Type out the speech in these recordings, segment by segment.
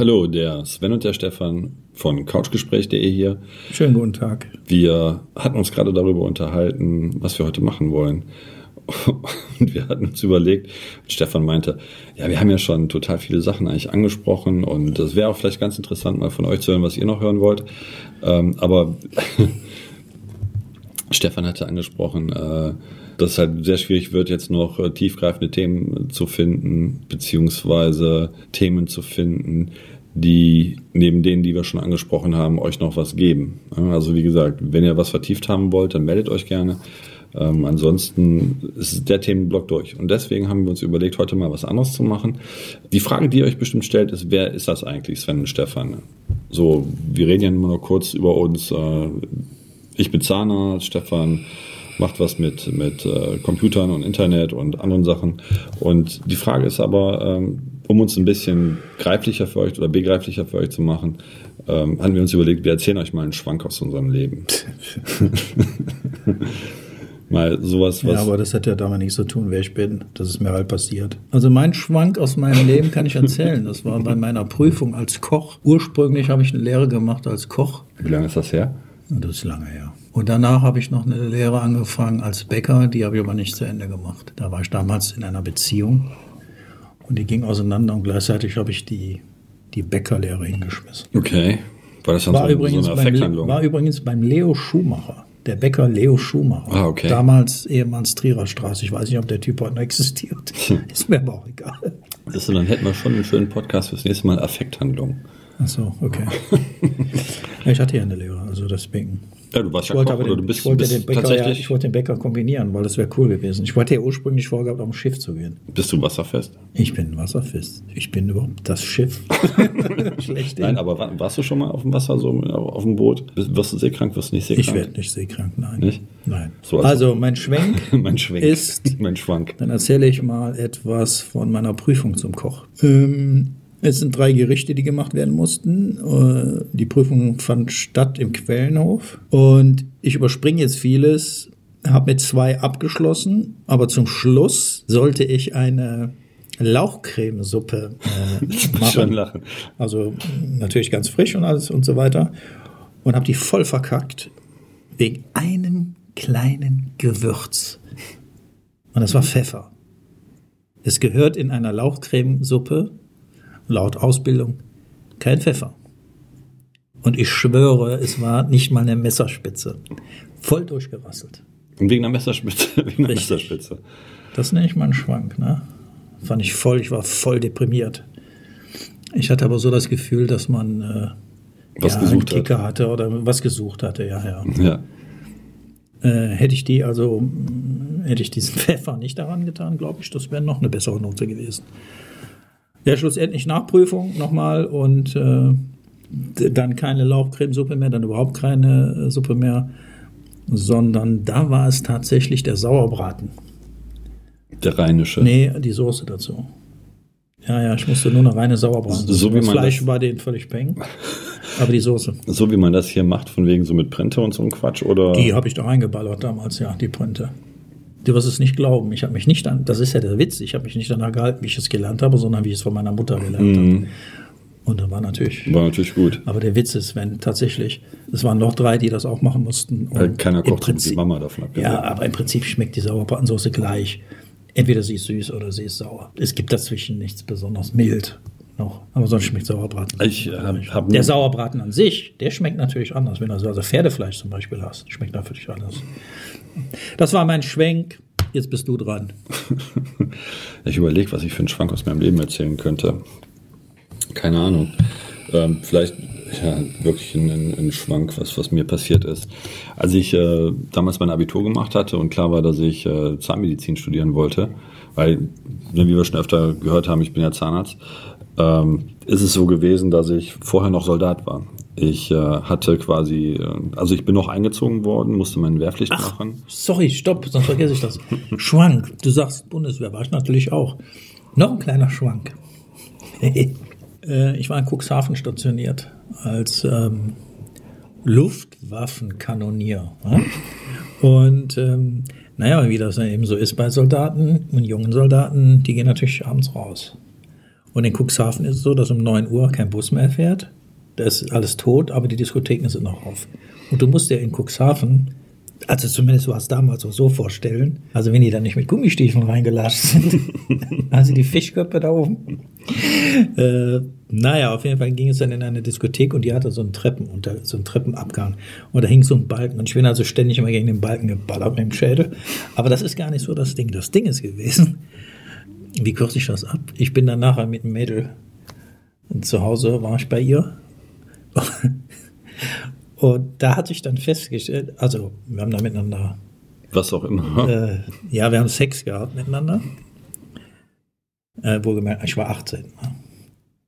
Hallo, der Sven und der Stefan von couchgespräch.de hier. Schönen guten Tag. Wir hatten uns gerade darüber unterhalten, was wir heute machen wollen. Und wir hatten uns überlegt, Stefan meinte, ja, wir haben ja schon total viele Sachen eigentlich angesprochen und das wäre auch vielleicht ganz interessant, mal von euch zu hören, was ihr noch hören wollt. Ähm, aber Stefan hatte angesprochen, äh, dass es halt sehr schwierig wird, jetzt noch äh, tiefgreifende Themen zu finden, beziehungsweise Themen zu finden, die neben denen, die wir schon angesprochen haben, euch noch was geben. Also wie gesagt, wenn ihr was vertieft haben wollt, dann meldet euch gerne. Ähm, ansonsten ist der Themenblock durch. Und deswegen haben wir uns überlegt, heute mal was anderes zu machen. Die Frage, die ihr euch bestimmt stellt, ist, wer ist das eigentlich, Sven und Stefan? So, wir reden ja immer noch kurz über uns. Äh, ich bin Zahnarzt, Stefan macht was mit, mit äh, Computern und Internet und anderen Sachen. Und die Frage ist aber, ähm, um uns ein bisschen greiflicher für euch oder begreiflicher für euch zu machen, ähm, haben wir uns überlegt, wir erzählen euch mal einen Schwank aus unserem Leben. mal sowas, was. Ja, aber das hat ja damit nichts zu tun, wer ich bin. Das ist mir halt passiert. Also mein Schwank aus meinem Leben kann ich erzählen. Das war bei meiner Prüfung als Koch. Ursprünglich habe ich eine Lehre gemacht als Koch. Wie lange ist das her? Das ist lange her. Und danach habe ich noch eine Lehre angefangen als Bäcker, die habe ich aber nicht zu Ende gemacht. Da war ich damals in einer Beziehung und die ging auseinander und gleichzeitig habe ich die, die Bäckerlehre hingeschmissen. Okay. War das dann war so, übrigens so eine beim, Effekthandlung? War übrigens beim Leo Schumacher, der Bäcker Leo Schumacher. Ah, okay. Damals ehemals Trierer Straße. Ich weiß nicht, ob der Typ heute noch existiert. Ist mir aber auch egal. Das, dann hätten wir schon einen schönen Podcast fürs nächste Mal Affekthandlung. Ach so, okay. ich hatte ja eine Lehre, also deswegen. Ja, du warst Ich ja wollte, Koch, den, du bist, ich, wollte bist den Bäcker, ja, ich wollte den Bäcker kombinieren, weil das wäre cool gewesen. Ich wollte ja ursprünglich vorgehabt, auf ein Schiff zu gehen. bist du wasserfest? Ich bin wasserfest. Ich bin überhaupt das Schiff. Schlecht. Nein, aber war, warst du schon mal auf dem Wasser, so auf dem Boot? Wirst du seekrank, wirst du nicht seekrank? Ich werde nicht seekrank, nein. Nicht? Nein. So, also- also mein Schwenk mein Schwenk. ist, mein Schwank. dann erzähle ich mal etwas von meiner Prüfung zum Koch. Ähm, es sind drei Gerichte, die gemacht werden mussten. Äh, Die Prüfung fand statt im Quellenhof. Und ich überspringe jetzt vieles, habe mit zwei abgeschlossen, aber zum Schluss sollte ich eine Lauchcremesuppe äh, Ich muss schon machen. lachen. Also natürlich ganz frisch und alles und so weiter. Und habe die voll verkackt wegen einem kleinen Gewürz. Und das war Pfeffer. Es gehört in einer Lauchcremesuppe, laut Ausbildung, kein Pfeffer. Und ich schwöre, es war nicht mal eine Messerspitze. Voll durchgerasselt. Und wegen einer Messerspitze. Wegen Richtig. Messerspitze. Das nenne ich mal einen Schwank, ne? Fand ich voll, ich war voll deprimiert. Ich hatte aber so das Gefühl, dass man äh, Was ja, gesucht einen hat. Kicker hatte oder was gesucht hatte, ja, ja. Ja. Äh, hätte ich die also, hätte ich diesen Pfeffer nicht daran getan, glaube ich, das wäre noch eine bessere Note gewesen. Ja, schlussendlich Nachprüfung nochmal und äh, dann keine Lauchcremesuppe mehr, dann überhaupt keine äh, Suppe mehr, sondern da war es tatsächlich der Sauerbraten. Der rheinische. Nee, die Soße dazu. Ja, ja, ich musste nur eine reine Sauerbraten. So wie das man Fleisch das- war denen völlig peng. Aber die Soße, So wie man das hier macht, von wegen so mit Printe und so ein Quatsch, oder? die habe ich da reingeballert damals, ja, die Printe. Du wirst es nicht glauben. Ich habe mich nicht an, das ist ja der Witz, ich habe mich nicht danach gehalten, wie ich es gelernt habe, sondern wie ich es von meiner Mutter gelernt habe. Und da war natürlich. War natürlich gut. Aber der Witz ist, wenn tatsächlich, es waren noch drei, die das auch machen mussten. Und keiner kocht wie die Prinzip- Mama davon abgesehen. Ja, aber im Prinzip schmeckt die Sauerbratensoße gleich. Entweder sie ist süß oder sie ist sauer. Es gibt dazwischen nichts besonders mild noch. Aber sonst schmeckt Sauerbraten. Ich äh, habe Der Sauerbraten an sich, der schmeckt natürlich anders. Wenn du also Pferdefleisch zum Beispiel hast, schmeckt natürlich anders. Das war mein Schwenk. Jetzt bist du dran. Ich überlege, was ich für einen Schwank aus meinem Leben erzählen könnte. Keine Ahnung. Ähm, vielleicht ja, wirklich ein, ein, ein Schwank, was, was mir passiert ist. Als ich äh, damals mein Abitur gemacht hatte und klar war, dass ich äh, Zahnmedizin studieren wollte, weil, ne, wie wir schon öfter gehört haben, ich bin ja Zahnarzt, ähm, ist es so gewesen, dass ich vorher noch Soldat war. Ich äh, hatte quasi, äh, also ich bin noch eingezogen worden, musste meine Wehrpflicht machen. Sorry, stopp, sonst vergesse ich das. Schwank. Du sagst Bundeswehr, war ich natürlich auch. Noch ein kleiner Schwank. Äh, ich war in Cuxhaven stationiert als ähm, Luftwaffenkanonier. Ja? Und ähm, naja, wie das dann eben so ist bei Soldaten und jungen Soldaten, die gehen natürlich abends raus. Und in Cuxhaven ist es so, dass um 9 Uhr kein Bus mehr fährt. Da ist alles tot, aber die Diskotheken sind noch auf. Und du musst dir in Cuxhaven, also zumindest war es damals auch so vorstellen, also wenn die dann nicht mit Gummistiefeln reingelatscht sind, also die Fischköpfe da oben. Äh, naja, auf jeden Fall ging es dann in eine Diskothek und die hatte so einen Treppen unter, so einen Treppenabgang. Und da hing so ein Balken und ich bin also ständig immer gegen den Balken geballert mit dem Schädel. Aber das ist gar nicht so das Ding. Das Ding ist gewesen, wie kürze ich das ab? Ich bin dann nachher mit dem Mädel zu Hause, war ich bei ihr. Und da hatte ich dann festgestellt, also wir haben da miteinander. Was auch immer. Äh, ja, wir haben Sex gehabt miteinander. Äh, wohlgemerkt, ich war 18. Ne?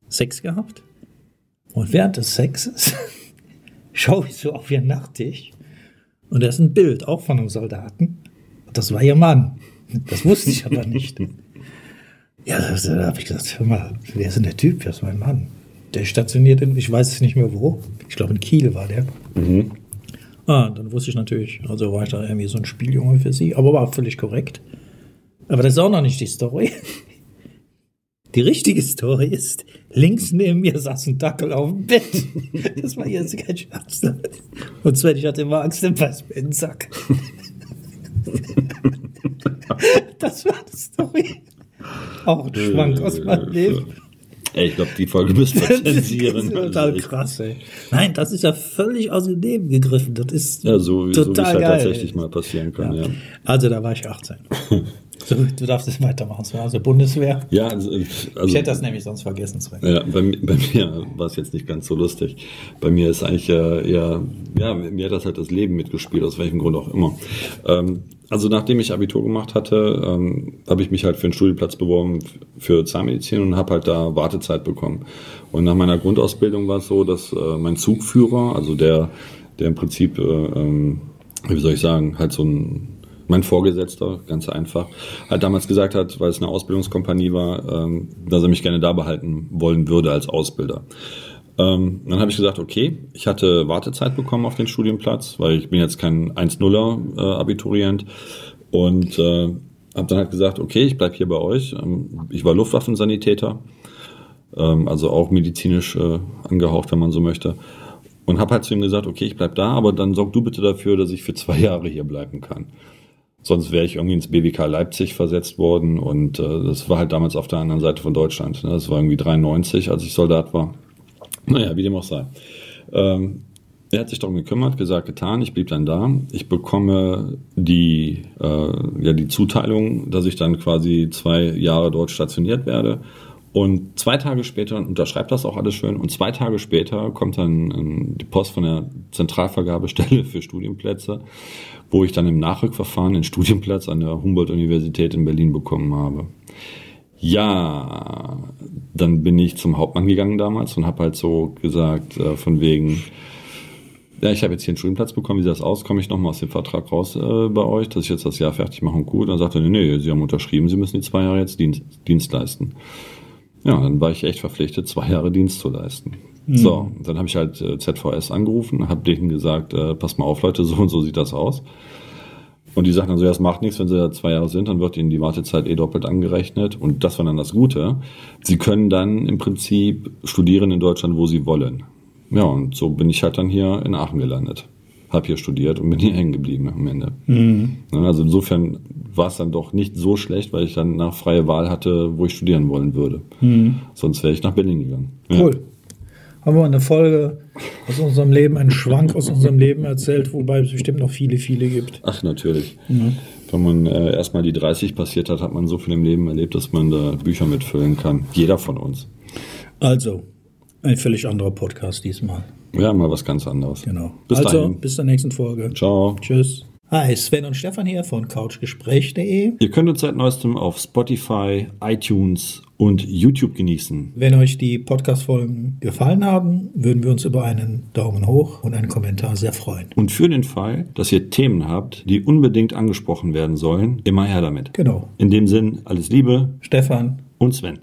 Sex gehabt. Und während des Sexes schaue ich so auf ihren Nachttisch und da ist ein Bild, auch von einem Soldaten. Das war ihr Mann. Das wusste ich aber nicht. Ja, da habe ich gesagt, hör mal, wer ist denn der Typ? Wer ist mein Mann? Der stationiert in, ich weiß es nicht mehr wo. Ich glaube in Kiel war der. Mhm. Ah, dann wusste ich natürlich, also war ich da irgendwie so ein Spieljunge für sie, aber war völlig korrekt. Aber das ist auch noch nicht die Story. Die richtige Story ist, links neben mir saß ein Dackel auf dem Bett. Das war jetzt kein Scherz. Und Sven, ich hatte immer Angst im Sack. Das war die Story. Auch ein Schwank aus meinem Leben. Ey, ich glaube, die Folge müssen wir zensieren. das ist total also krass, ey. Nein, das ist ja völlig aus dem Leben gegriffen. Das ist ja, so, total so wie es halt geil. tatsächlich mal passieren kann, ja. ja. Also, da war ich 18. so, du darfst es weitermachen. Also, Bundeswehr. Ja, also, also, ich hätte das nämlich sonst vergessen. Sven. Ja, bei, bei mir war es jetzt nicht ganz so lustig. Bei mir ist eigentlich äh, eher, ja, mir hat das halt das Leben mitgespielt, aus welchem Grund auch immer. Ähm, also nachdem ich Abitur gemacht hatte, ähm, habe ich mich halt für einen Studienplatz beworben für Zahnmedizin und habe halt da Wartezeit bekommen. Und nach meiner Grundausbildung war es so, dass äh, mein Zugführer, also der, der im Prinzip, äh, ähm, wie soll ich sagen, halt so ein mein Vorgesetzter, ganz einfach, halt damals gesagt hat, weil es eine Ausbildungskompanie war, ähm, dass er mich gerne da behalten wollen würde als Ausbilder. Ähm, dann habe ich gesagt, okay, ich hatte Wartezeit bekommen auf den Studienplatz, weil ich bin jetzt kein 1-0er äh, Abiturient und äh, habe dann halt gesagt, okay, ich bleib hier bei euch. Ähm, ich war Luftwaffensanitäter, ähm, also auch medizinisch äh, angehaucht, wenn man so möchte. Und habe halt zu ihm gesagt, okay, ich bleib da, aber dann sorg du bitte dafür, dass ich für zwei Jahre hier bleiben kann. Sonst wäre ich irgendwie ins BWK Leipzig versetzt worden und äh, das war halt damals auf der anderen Seite von Deutschland. Ne? Das war irgendwie 93, als ich Soldat war. Naja, wie dem auch sei. Ähm, er hat sich darum gekümmert, gesagt, getan, ich blieb dann da. Ich bekomme die, äh, ja, die Zuteilung, dass ich dann quasi zwei Jahre dort stationiert werde. Und zwei Tage später unterschreibt das auch alles schön. Und zwei Tage später kommt dann ähm, die Post von der Zentralvergabestelle für Studienplätze, wo ich dann im Nachrückverfahren den Studienplatz an der Humboldt-Universität in Berlin bekommen habe. Ja, dann bin ich zum Hauptmann gegangen damals und habe halt so gesagt, äh, von wegen, ja, ich habe jetzt hier einen Studienplatz bekommen, wie sieht das aus? Komme ich nochmal aus dem Vertrag raus äh, bei euch, dass ich jetzt das Jahr fertig mache und gut? dann sagte er, nee, nee, Sie haben unterschrieben, Sie müssen die zwei Jahre jetzt Dienst, Dienst leisten. Ja, dann war ich echt verpflichtet, zwei Jahre Dienst zu leisten. Mhm. So, dann habe ich halt äh, ZVS angerufen, habe denen gesagt, äh, pass mal auf, Leute, so und so sieht das aus. Und die sagen dann so, ja, es macht nichts, wenn sie da zwei Jahre sind, dann wird ihnen die Wartezeit eh doppelt angerechnet. Und das war dann das Gute. Sie können dann im Prinzip studieren in Deutschland, wo sie wollen. Ja, und so bin ich halt dann hier in Aachen gelandet. Hab hier studiert und bin hier hängen geblieben am Ende. Mhm. Also insofern war es dann doch nicht so schlecht, weil ich dann nach freie Wahl hatte, wo ich studieren wollen würde. Mhm. Sonst wäre ich nach Berlin gegangen. Cool. Ja haben wir eine Folge aus unserem Leben, einen Schwank aus unserem Leben erzählt, wobei es bestimmt noch viele, viele gibt. Ach, natürlich. Ja. Wenn man äh, erstmal die 30 passiert hat, hat man so viel im Leben erlebt, dass man da Bücher mitfüllen kann. Jeder von uns. Also, ein völlig anderer Podcast diesmal. Ja, mal was ganz anderes. Genau. Bis also, dahin. bis zur nächsten Folge. Ciao. Tschüss. Hi, Sven und Stefan hier von couchgespräch.de. Ihr könnt uns seit neuestem auf Spotify, iTunes und YouTube genießen. Wenn euch die Podcast-Folgen gefallen haben, würden wir uns über einen Daumen hoch und einen Kommentar sehr freuen. Und für den Fall, dass ihr Themen habt, die unbedingt angesprochen werden sollen, immer her damit. Genau. In dem Sinn, alles Liebe. Stefan und Sven.